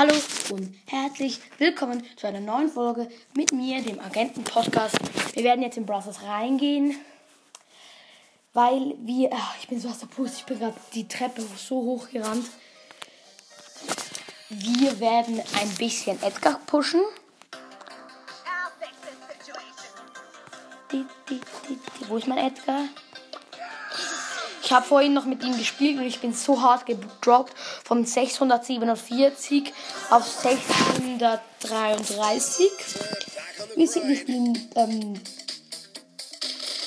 Hallo und herzlich willkommen zu einer neuen Folge mit mir, dem Agenten-Podcast. Wir werden jetzt in Browsers reingehen, weil wir. Ach, ich bin so aus der Puste, ich bin gerade die Treppe so hoch gerannt. Wir werden ein bisschen Edgar pushen. Die, die, die, Wo ist mein Edgar? Ich habe vorhin noch mit ihm gespielt und ich bin so hart gedroppt von 647 auf 633. Wir, sind, spielen, ähm,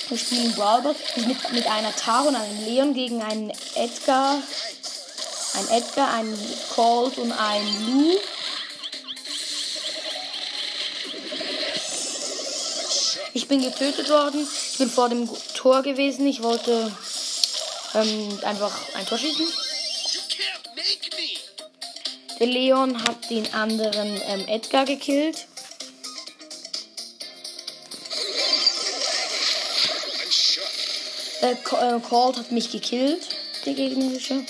wir spielen Brawlbot mit, mit einer Taro und einem Leon gegen einen Edgar, ein Edgar, einen Colt und einen Lou. Ich bin getötet worden. Ich bin vor dem Tor gewesen. Ich wollte ähm, einfach ein Tor schießen. Der Leon hat den anderen ähm, Edgar gekillt. Der äh, Colt hat mich gekillt, der gegnerische.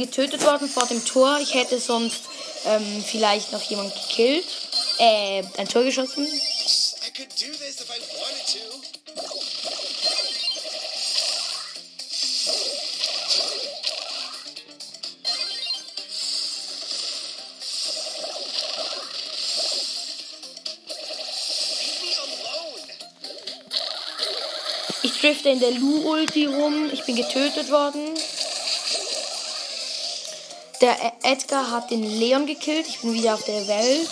Getötet worden vor dem Tor. Ich hätte sonst ähm, vielleicht noch jemand gekillt. Äh, ein Tor geschossen. Ich drifte in der Lu-Ulti rum. Ich bin getötet worden. Der Edgar hat den Leon gekillt. Ich bin wieder auf der Welt.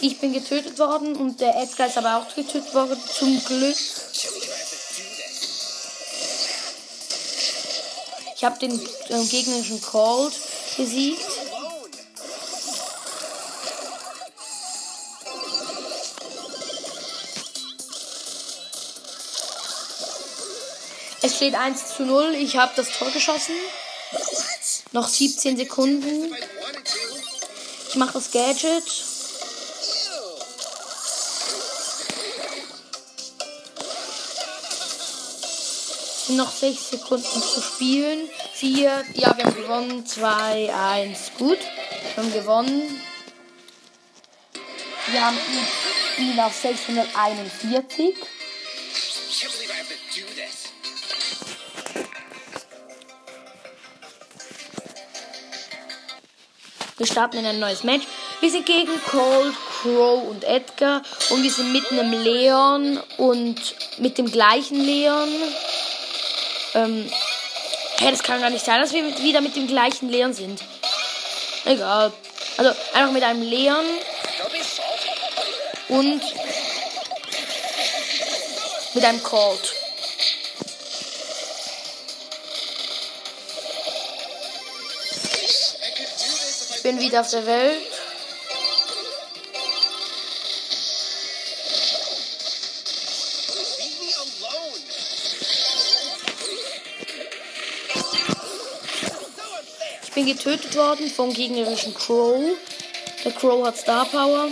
Ich bin getötet worden und der Edgar ist aber auch getötet worden, zum Glück. Ich habe den äh, gegnerischen Cold besiegt. Es steht 1 zu 0. Ich habe das Tor geschossen. Noch 17 Sekunden. Ich mache das Gadget. Noch 6 Sekunden zu spielen. 4, ja, wir haben gewonnen. 2, 1, gut. Wir haben gewonnen. Wir haben ihn, ihn auf 641. Wir starten in ein neues Match. Wir sind gegen Cold, Crow und Edgar. Und wir sind mit einem Leon und mit dem gleichen Leon. Ähm, hey, das kann gar nicht sein, dass wir mit, wieder mit dem gleichen Leon sind. Egal. Also einfach mit einem Leon und mit einem Colt. Ich bin wieder auf der Welt. Getötet worden vom gegnerischen Crow. Der Crow hat Star Power.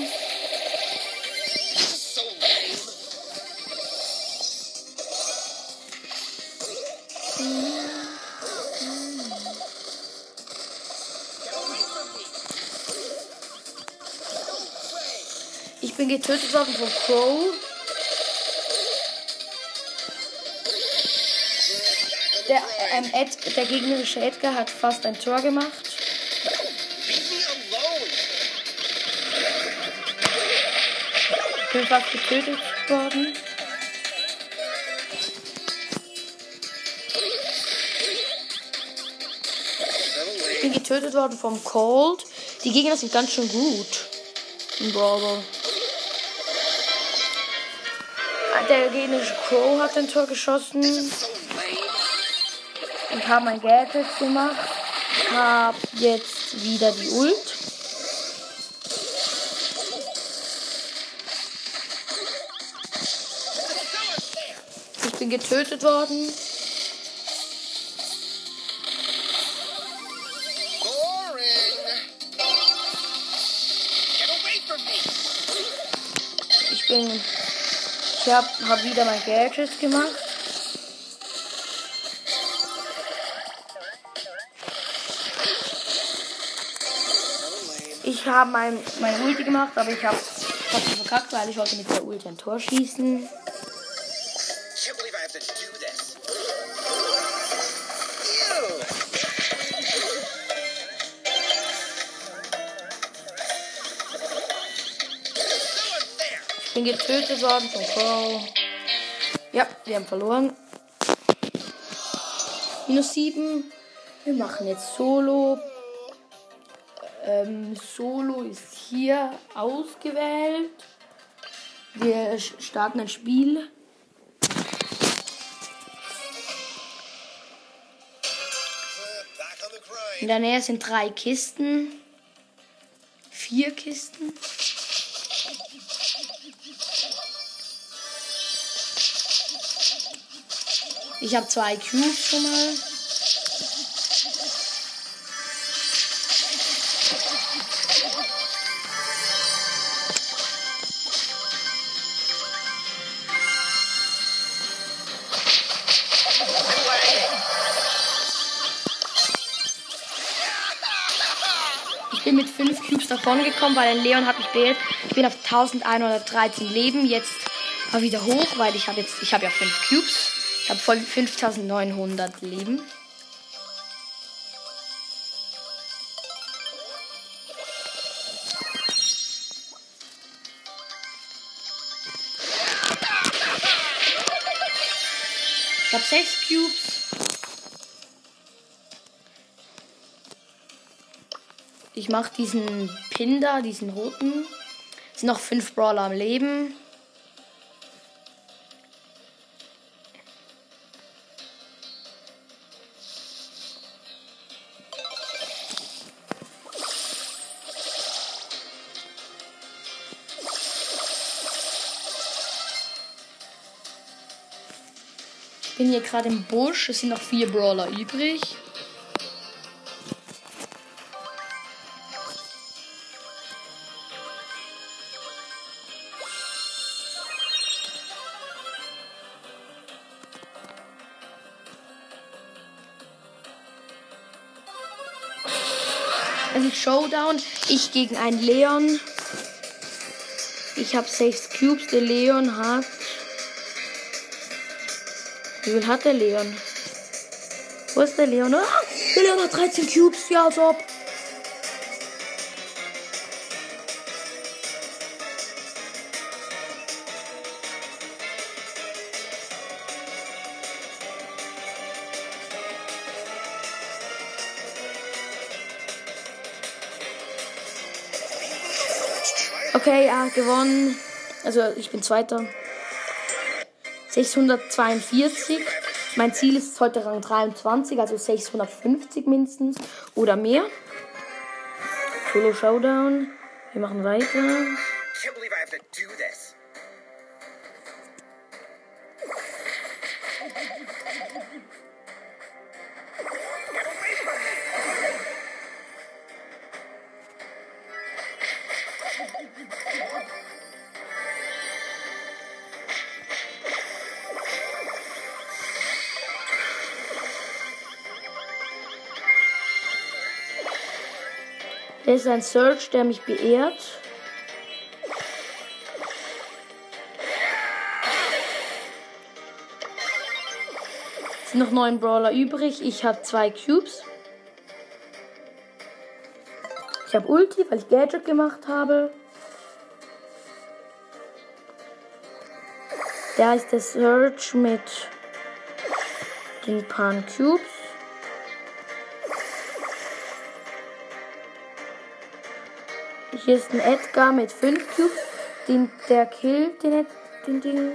Ich bin getötet worden von Crow. Ähm, Ed, der gegnerische Edgar hat fast ein Tor gemacht. Ich bin fast getötet worden. Ich bin getötet worden vom Cold. Die Gegner sind ganz schön gut. Im Brawler. Der gegnerische Crow hat ein Tor geschossen. Ich habe mein Gadget gemacht. Habe jetzt wieder die Ult. Ich bin getötet worden. Ich bin. Ich habe hab wieder mein Gadget gemacht. Ich habe mein, meine Ulti gemacht, aber ich habe hab sie verkackt, weil ich wollte mit der Ulti ein Tor schießen. Ich bin getötet worden von Crow. Ja, wir haben verloren. Minus 7. Wir machen jetzt Solo. Ähm, Solo ist hier ausgewählt. Wir starten ein Spiel. In der Nähe sind drei Kisten. Vier Kisten. Ich habe zwei Cubes schon mal. Bin mit fünf Cubes davon gekommen, weil ein Leon hat mich beendet. Ich bin auf 1113 Leben. Jetzt mal wieder hoch, weil ich habe jetzt, ich habe ja fünf Cubes. Ich habe voll 5900 Leben. Ich habe sechs Cubes. Ich mache diesen Pin da, diesen roten. Es sind noch fünf Brawler am Leben. Ich bin hier gerade im Busch. Es sind noch vier Brawler übrig. Showdown. Ich gegen einen Leon. Ich habe sechs Cubes. Der Leon hat. Wie viel hat der Leon? Wo ist der Leon? Ah, der Leon hat 13 Cubes. Ja, als ob. Okay, ja, gewonnen. Also ich bin Zweiter. 642. Mein Ziel ist heute Rang 23, also 650 mindestens oder mehr. Solo Showdown. Wir machen weiter. Da ist ein Search, der mich beehrt. Es sind noch neun Brawler übrig. Ich habe zwei Cubes. Ich habe Ulti, weil ich Gadget gemacht habe. Da ist der Search mit den paar Cubes. Hier ist ein Edgar mit 5 Cubes. Den, der killt den, Ed- den Ding.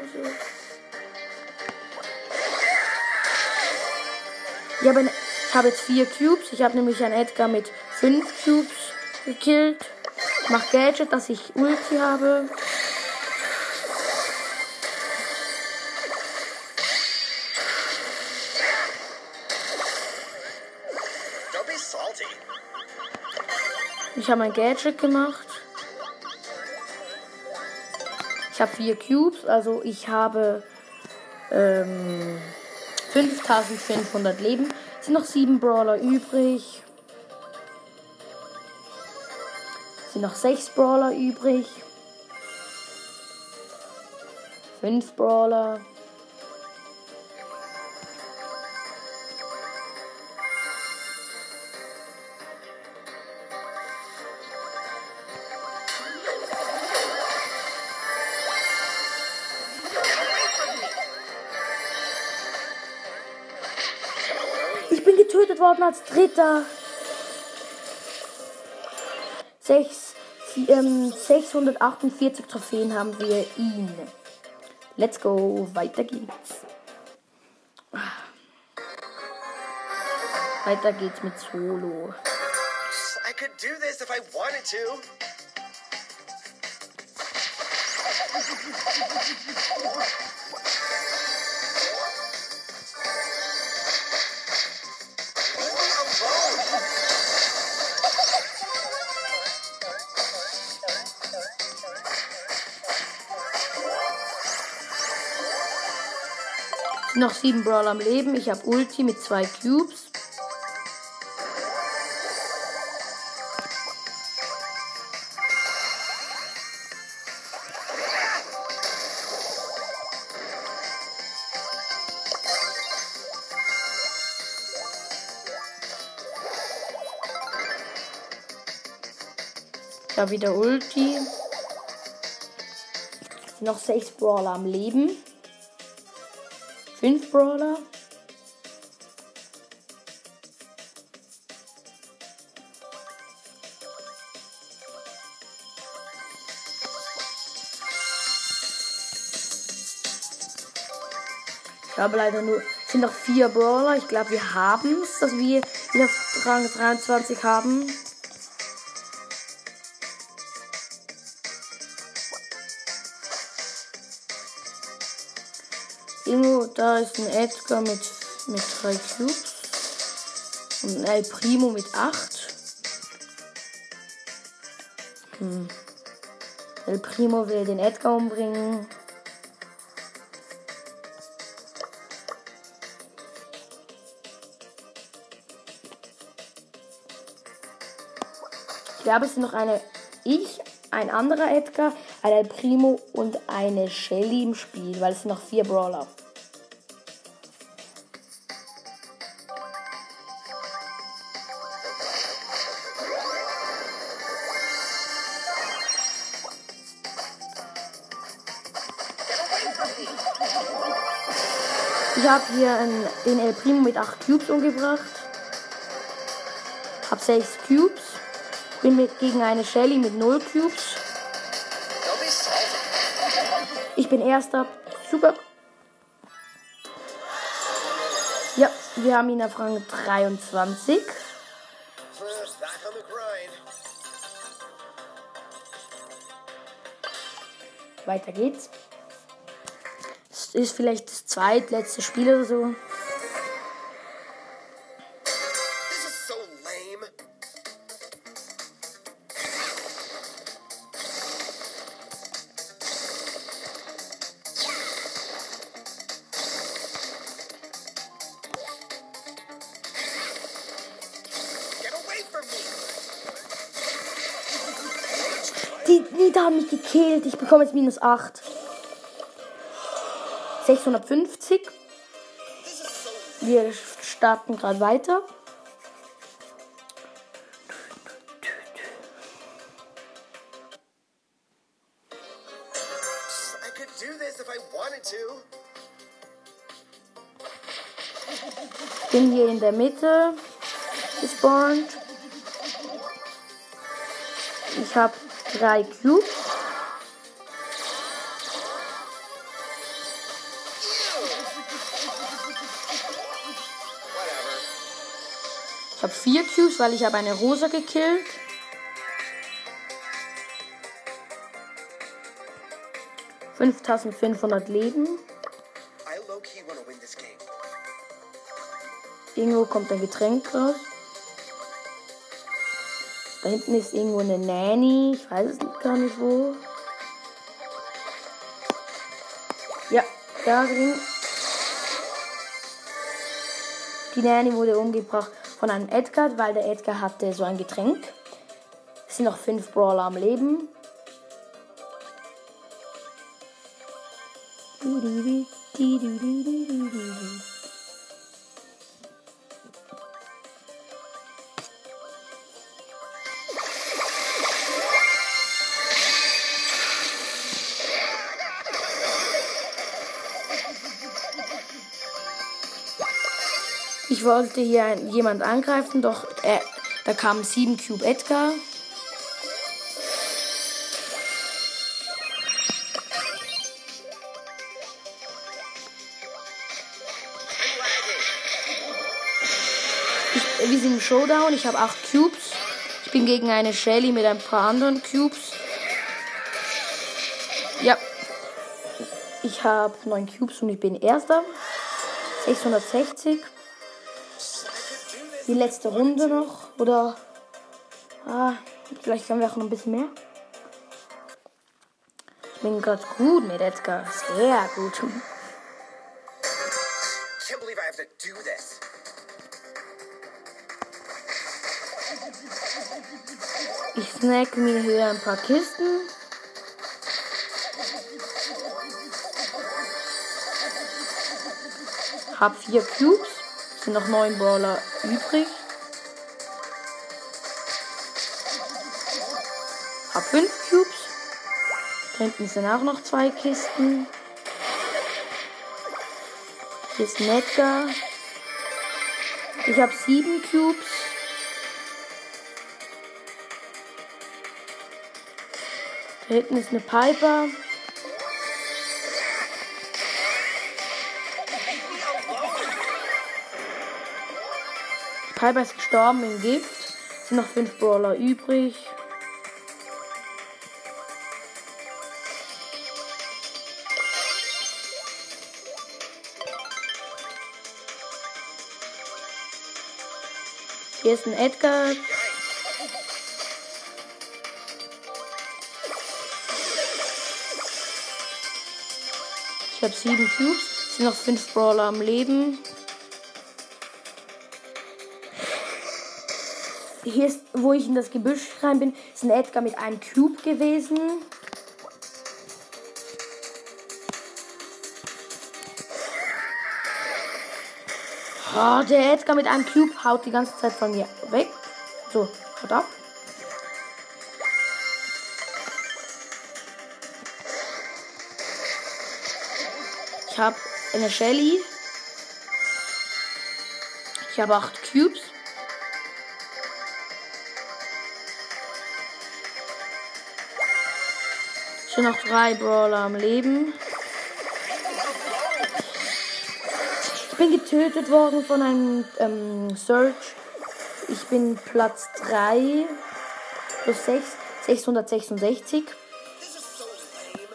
Ich habe, ich habe jetzt vier Cubes. Ich habe nämlich einen Edgar mit fünf Cubes gekillt. Ich mach Gadget, dass ich Ulti habe. Ich habe ein Gadget gemacht. Ich habe vier Cubes, also ich habe ähm, 5500 Leben. Es sind noch sieben Brawler übrig. Es sind noch sechs Brawler übrig. Fünf Brawler. Ich bin getötet worden als Dritter. Sechs, vi- ähm, 648 Trophäen haben wir ihn. Let's go, weiter geht's. Weiter geht's mit Solo. I could do this if I wanted to. Noch sieben Brawler am Leben. Ich habe Ulti mit zwei Cubes. Habe wieder Ulti. Noch sechs Brawler am Leben. Fünf Brawler. Ich habe leider nur. Es sind noch vier Brawler. Ich glaube, wir haben es, dass wir wieder Rang 23 haben. Irgendwo, da ist ein Edgar mit, mit drei Cubes. Und ein El Primo mit acht. Hm. El Primo will den Edgar umbringen. Ich glaube, es sind noch eine ich, ein anderer Edgar, ein El Primo und eine Shelly im Spiel, weil es sind noch vier Brawler. Ich habe hier einen, den El Primo mit 8 Cubes umgebracht. Hab 6 Cubes. Bin mit, gegen eine Shelly mit 0 Cubes. Bin erster. Super. Ja, wir haben ihn auf Rang 23. First, back on the grind. Weiter geht's. Es ist vielleicht das zweitletzte Spiel oder so. Die Nita haben mich gekillt. Ich bekomme jetzt minus 8. 650. This is so Wir starten gerade weiter. Bin hier in der Mitte gespawnt. Ich habe drei Cubes. Ich habe vier Cubes, weil ich habe eine Rosa gekillt. Fünftausendfünfhundert Leben. Irgendwo kommt ein Getränk raus. Da hinten ist irgendwo eine Nanny. Ich weiß es gar nicht wo. Ja, da drin. Die Nanny wurde umgebracht von einem Edgar, weil der Edgar hatte so ein Getränk. Es sind noch fünf Brawler am Leben. Ich wollte hier ein- jemand angreifen, doch äh, da kam 7 Cube Edgar. Ich, wir sind im Showdown, ich habe 8 Cubes. Ich bin gegen eine Shelly mit ein paar anderen Cubes. Ja. Ich habe 9 Cubes und ich bin erster. 660. Die letzte Runde noch. Oder. Ah, vielleicht können wir auch noch ein bisschen mehr. Ich bin gerade gut mit Edgar. Sehr gut. Ich snack mir hier ein paar Kisten. Hab vier Cubes. Sind noch neun Brawler übrig. Hab fünf Cubes. Da hinten sind auch noch zwei Kisten. Hier ist Edgar. Ich habe sieben Cubes. Da hinten ist eine Piper. Piper ist gestorben im Gift. Es sind noch fünf Brawler übrig. Hier ist ein Edgar. Ich habe sieben Cubes. Es sind noch fünf Brawler am Leben. Hier ist, wo ich in das Gebüsch rein bin, ist ein Edgar mit einem Cube gewesen. Oh, der Edgar mit einem Cube haut die ganze Zeit von mir weg. So, haut ab. Ich habe eine Shelly. Ich habe acht Cubes. Es sind noch drei Brawler am Leben. Ich bin getötet worden von einem ähm, Search. Ich bin Platz 3 plus 6, 666. This is so lame.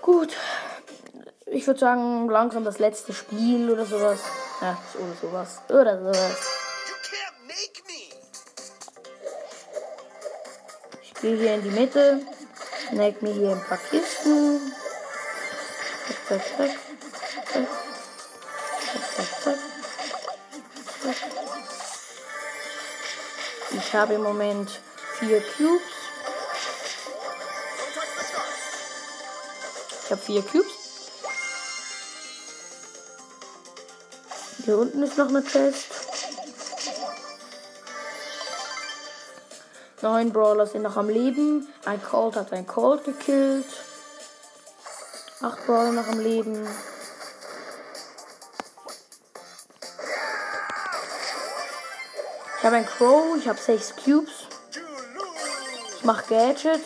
Gut. Ich würde sagen, langsam das letzte Spiel oder sowas. Ja, oder sowas. Oder sowas. Ich gehe hier in die Mitte. Snack mir hier ein paar Kisten. Zack, zack, zack. Ich habe im Moment vier Cubes. Ich habe vier Cubes. Hier unten ist noch eine Chest. Neun Brawler sind noch am Leben. Ein Colt hat ein Colt gekillt. Acht Brawler noch am Leben. Ich habe ein Crow. Ich habe sechs Cubes. Ich mache Gadget.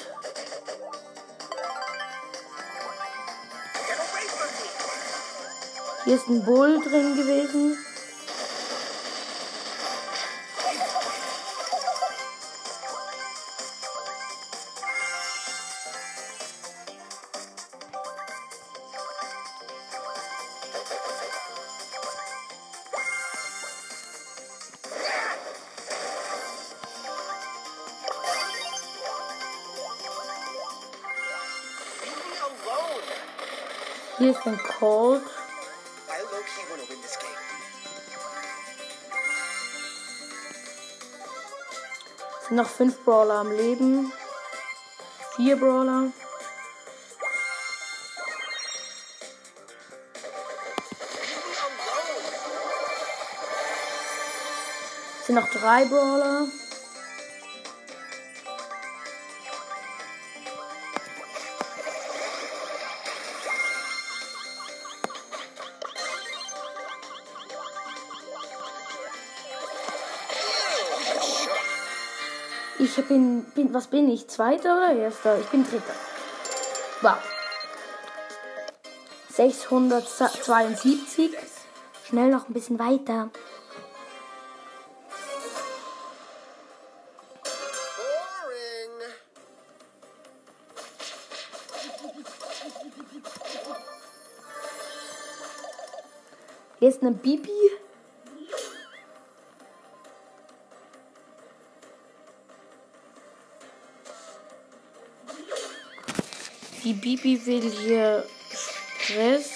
Hier ist ein Bull drin gewesen. Hier ist ein Cold. Sind noch fünf Brawler am Leben. Vier Brawler. Sind noch drei Brawler. Ich bin, bin, was bin ich? Zweiter oder erster? Ich bin dritter. Wow. 672. Schnell noch ein bisschen weiter. Hier ist eine Bibi. Bibi will hier Stress.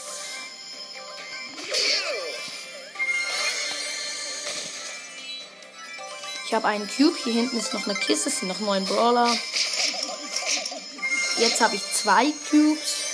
Ich habe einen Cube. Hier hinten ist noch eine Kiste. Es sind noch neun Brawler. Jetzt habe ich zwei Cubes.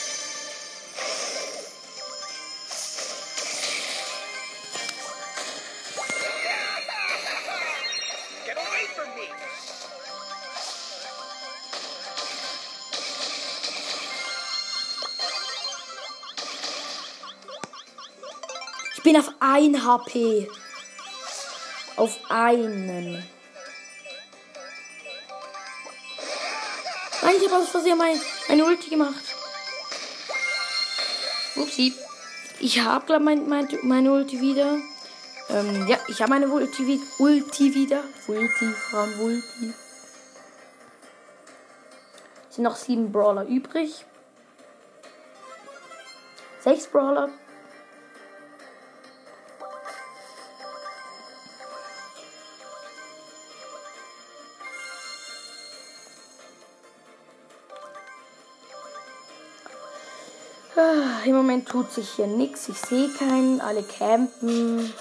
Ich bin auf 1 HP. Auf einen. Nein, ich habe aus Versehen mein, meine Ulti gemacht. Upsi. Ich habe glaube mein, mein, meine Ulti wieder. Ähm, ja, ich habe meine Ulti, Ulti wieder. Ulti, Frauen, Ulti. Es sind noch sieben Brawler übrig. Sechs Brawler. Im Moment tut sich hier nichts. Ich sehe keinen. Alle campen.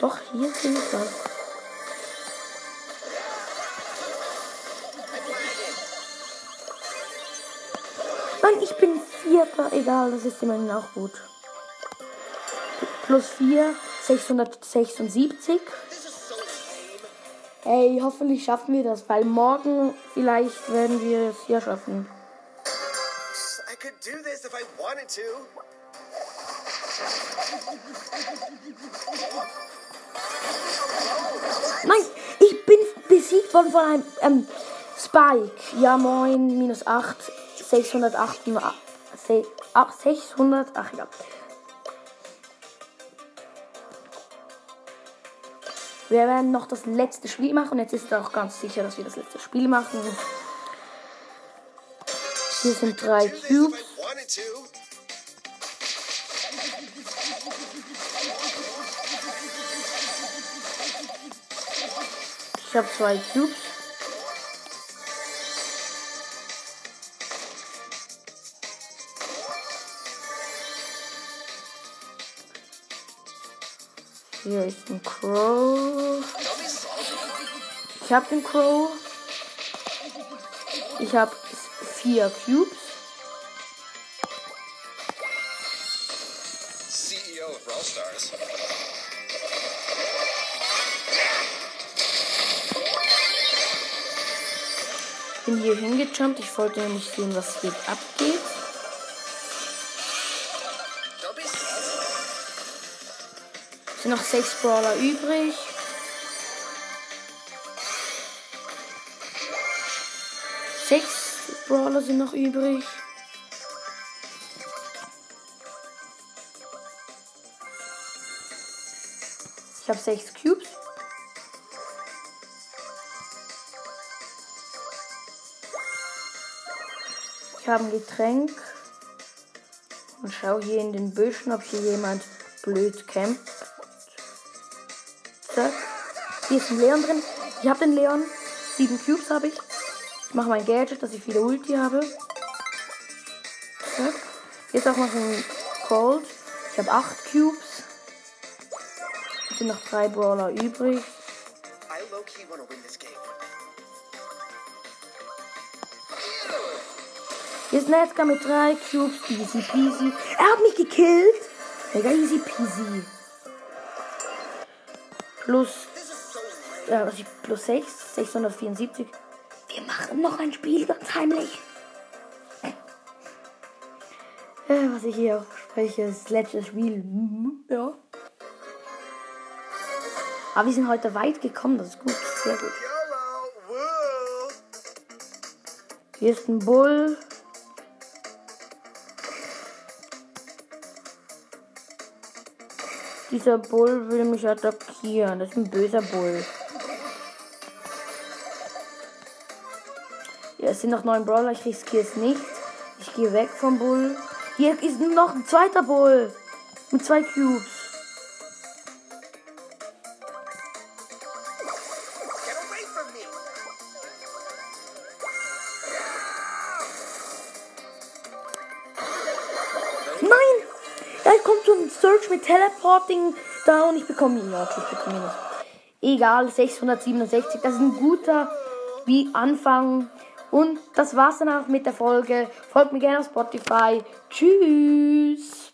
Doch, hier sehe ich was. Mann, ich bin Vierter. Egal, das ist immerhin auch gut. Plus 4, 676. This is so lame. Hey, hoffentlich schaffen wir das, weil morgen vielleicht werden wir es hier schaffen. If I wanted to. Nein, ich bin besiegt worden von einem ähm, Spike. Ja, moin, minus 8, 608, se- ach, 600, ach ja. Wir werden noch das letzte Spiel machen und jetzt ist es auch ganz sicher, dass wir das letzte Spiel machen. Hier sind drei Cubes. Habe zwei Cubes. Hier ist ein Crow. Ich habe den Crow. Ich habe vier Cubes. Bin hier hingejumpt. Ich wollte nämlich sehen, was hier abgeht. Es sind noch sechs Brawler übrig. Sechs Brawler sind noch übrig. Ich habe sechs Cubes. Ich habe ein Getränk. Und schau hier in den Büschen, ob hier jemand blöd campt. Zack. Hier ist ein Leon drin. Ich habe den Leon. Sieben Cubes habe ich. Ich mache mein Gadget, dass ich wieder Ulti habe. Zack. Ist auch noch ein Cold. Ich habe 8 Cubes. Es sind noch drei Brawler übrig. I low key want to win this game. Hier ist Edgar mit drei Cubes. Easy peasy. Er hat mich gekillt. Mega easy peasy. Plus, ja, was ich, plus 6, 674. Wir machen noch ein Spiel ganz heimlich. Äh, was ich hier auch spreche, ist letztes Spiel. Mhm, Ja. Aber wir sind heute weit gekommen, das ist gut, sehr gut. Hier ist ein Bull. Dieser Bull will mich attackieren. Das ist ein böser Bull. Ja, es sind noch neun Brawler. Ich riskiere es nicht. Ich gehe weg vom Bull. Hier ist noch ein zweiter Bull. Mit zwei Cubes. Mit Teleporting da und ich bekomme ihn. Ja, okay, ich bekomme ihn nicht. Egal, 667. Das ist ein guter wie Anfang. Und das war's dann auch mit der Folge. Folgt mir gerne auf Spotify. Tschüss!